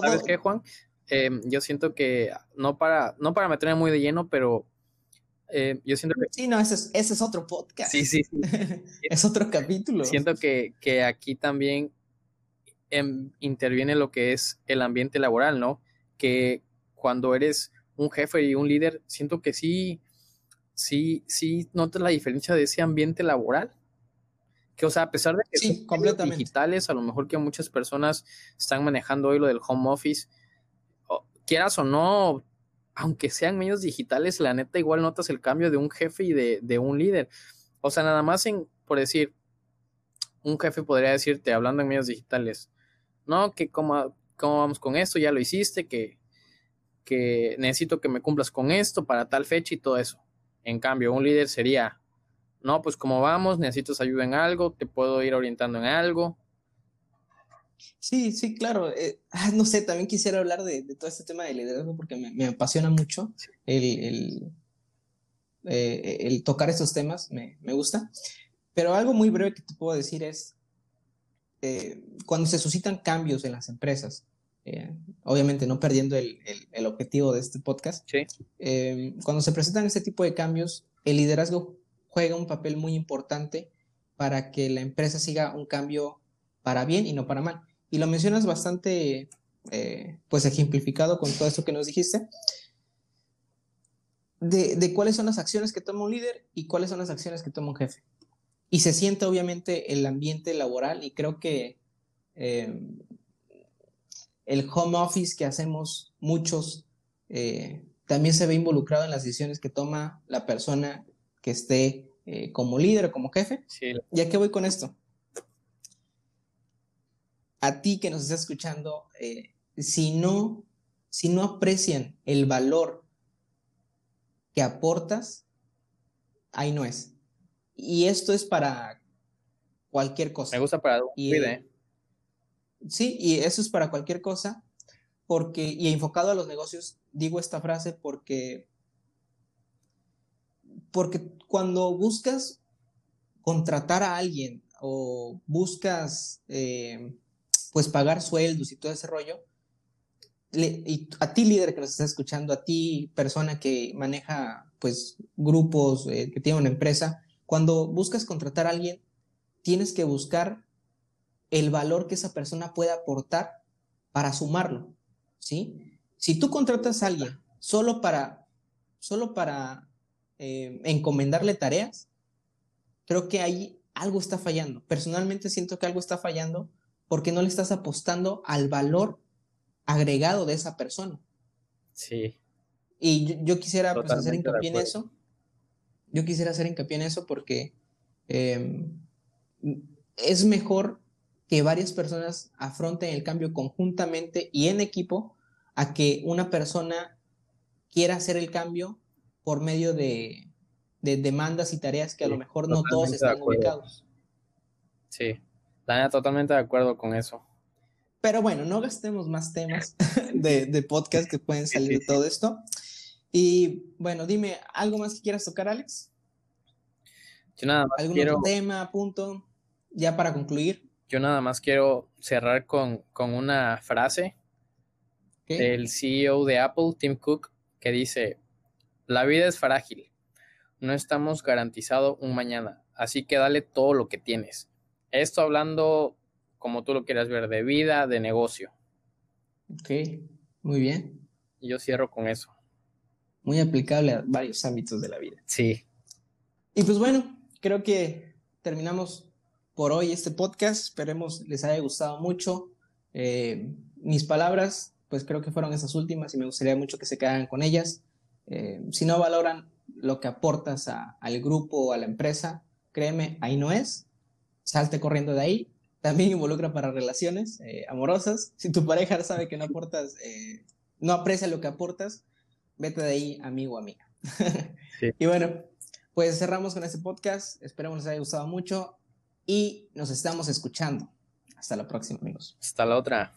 ¿sabes, qué, Juan? Em, yo siento que, no para, no para meterme muy de lleno, pero eh, yo siento que... Sí, no, ese es, ese es otro podcast. Sí, sí. [laughs] es otro capítulo. Siento que, que aquí también em, interviene lo que es el ambiente laboral, ¿no? Que cuando eres un jefe y un líder, siento que sí, sí, sí notas la diferencia de ese ambiente laboral que, o sea, a pesar de que son completamente. digitales, a lo mejor que muchas personas están manejando hoy lo del home office, quieras o no, aunque sean medios digitales, la neta igual notas el cambio de un jefe y de, un líder. O sea, nada más en, por decir, un jefe podría decirte, hablando en medios digitales, no, que cómo, cómo vamos con esto, ya lo hiciste, que, que necesito que me cumplas con esto para tal fecha y todo eso. En cambio, un líder sería, no, pues como vamos, necesitas ayuda en algo, te puedo ir orientando en algo. Sí, sí, claro. Eh, ah, no sé, también quisiera hablar de, todo este tema de liderazgo porque me, apasiona mucho el, eh, el, tocar estos temas, me, gusta. Pero algo muy breve que te puedo decir es, eh, cuando se suscitan cambios en las empresas, obviamente no perdiendo el, el, objetivo de este podcast, cuando se presentan este tipo de cambios, el liderazgo juega un papel muy importante para que la empresa siga un cambio para bien y no para mal. Y lo mencionas bastante, eh, pues ejemplificado con todo esto que nos dijiste, de, cuáles son las acciones que toma un líder y cuáles son las acciones que toma un jefe. Y se siente obviamente el ambiente laboral y creo que eh, el home office que hacemos muchos eh, también se ve involucrado en las decisiones que toma la persona que esté eh, como líder o como jefe. Sí. ¿Y qué voy con esto? A ti que nos estás escuchando, si, no, si no aprecian el valor que aportas, ahí no es. Y esto es para cualquier cosa. Me gusta para y, ¿eh? Sí, y eso es para cualquier cosa, porque, y enfocado a los negocios, digo esta frase porque porque cuando buscas contratar a alguien o buscas eh, pues pagar sueldos y todo ese rollo, y a ti líder que nos está escuchando, a ti persona que maneja pues grupos, eh, que tiene una empresa, cuando buscas contratar a alguien, tienes que buscar el valor que esa persona puede aportar para sumarlo, ¿sí? Si tú contratas a alguien solo para, solo para eh, encomendarle tareas, creo que ahí algo está fallando. Personalmente siento que algo está fallando porque no le estás apostando al valor agregado de esa persona. Sí. Y yo, quisiera pues, hacer hincapié en eso. Yo quisiera hacer hincapié en eso porque em, es mejor que varias personas afronten el cambio conjuntamente y en equipo a que una persona quiera hacer el cambio por medio de, demandas y tareas que a lo mejor no todos están ubicados. Sí, Daniel, totalmente de acuerdo con eso. Pero bueno, no gastemos más temas [laughs] de, podcast que pueden salir de todo esto. Y bueno, dime, ¿algo más que quieras tocar, Alex? Yo nada más ¿Algún otro tema, punto? Ya para concluir. Yo nada más quiero cerrar con, una frase del CEO de Apple, Tim Cook, que dice, la vida es frágil. No estamos garantizado un mañana, así que dale todo lo que tienes. Esto hablando como tú lo quieras ver, de vida, de negocio. Ok, muy bien. Y yo cierro con eso. Muy aplicable a varios ámbitos de la vida. Sí. Y pues bueno, creo que terminamos por hoy este podcast. Esperemos les haya gustado mucho. Eh, mis palabras, pues creo que fueron esas últimas y me gustaría mucho que se quedaran con ellas. Eh, si no valoran lo que aportas al grupo o a la empresa, créeme, ahí no es. Salte corriendo de ahí también involucra para relaciones eh, amorosas. Si tu pareja sabe que no aportas, eh, no aprecia lo que aportas, vete de ahí, amigo o amiga. [laughs] y bueno, pues cerramos con este podcast. Esperemos les haya gustado mucho y nos estamos escuchando. Hasta la próxima, amigos. Hasta la otra.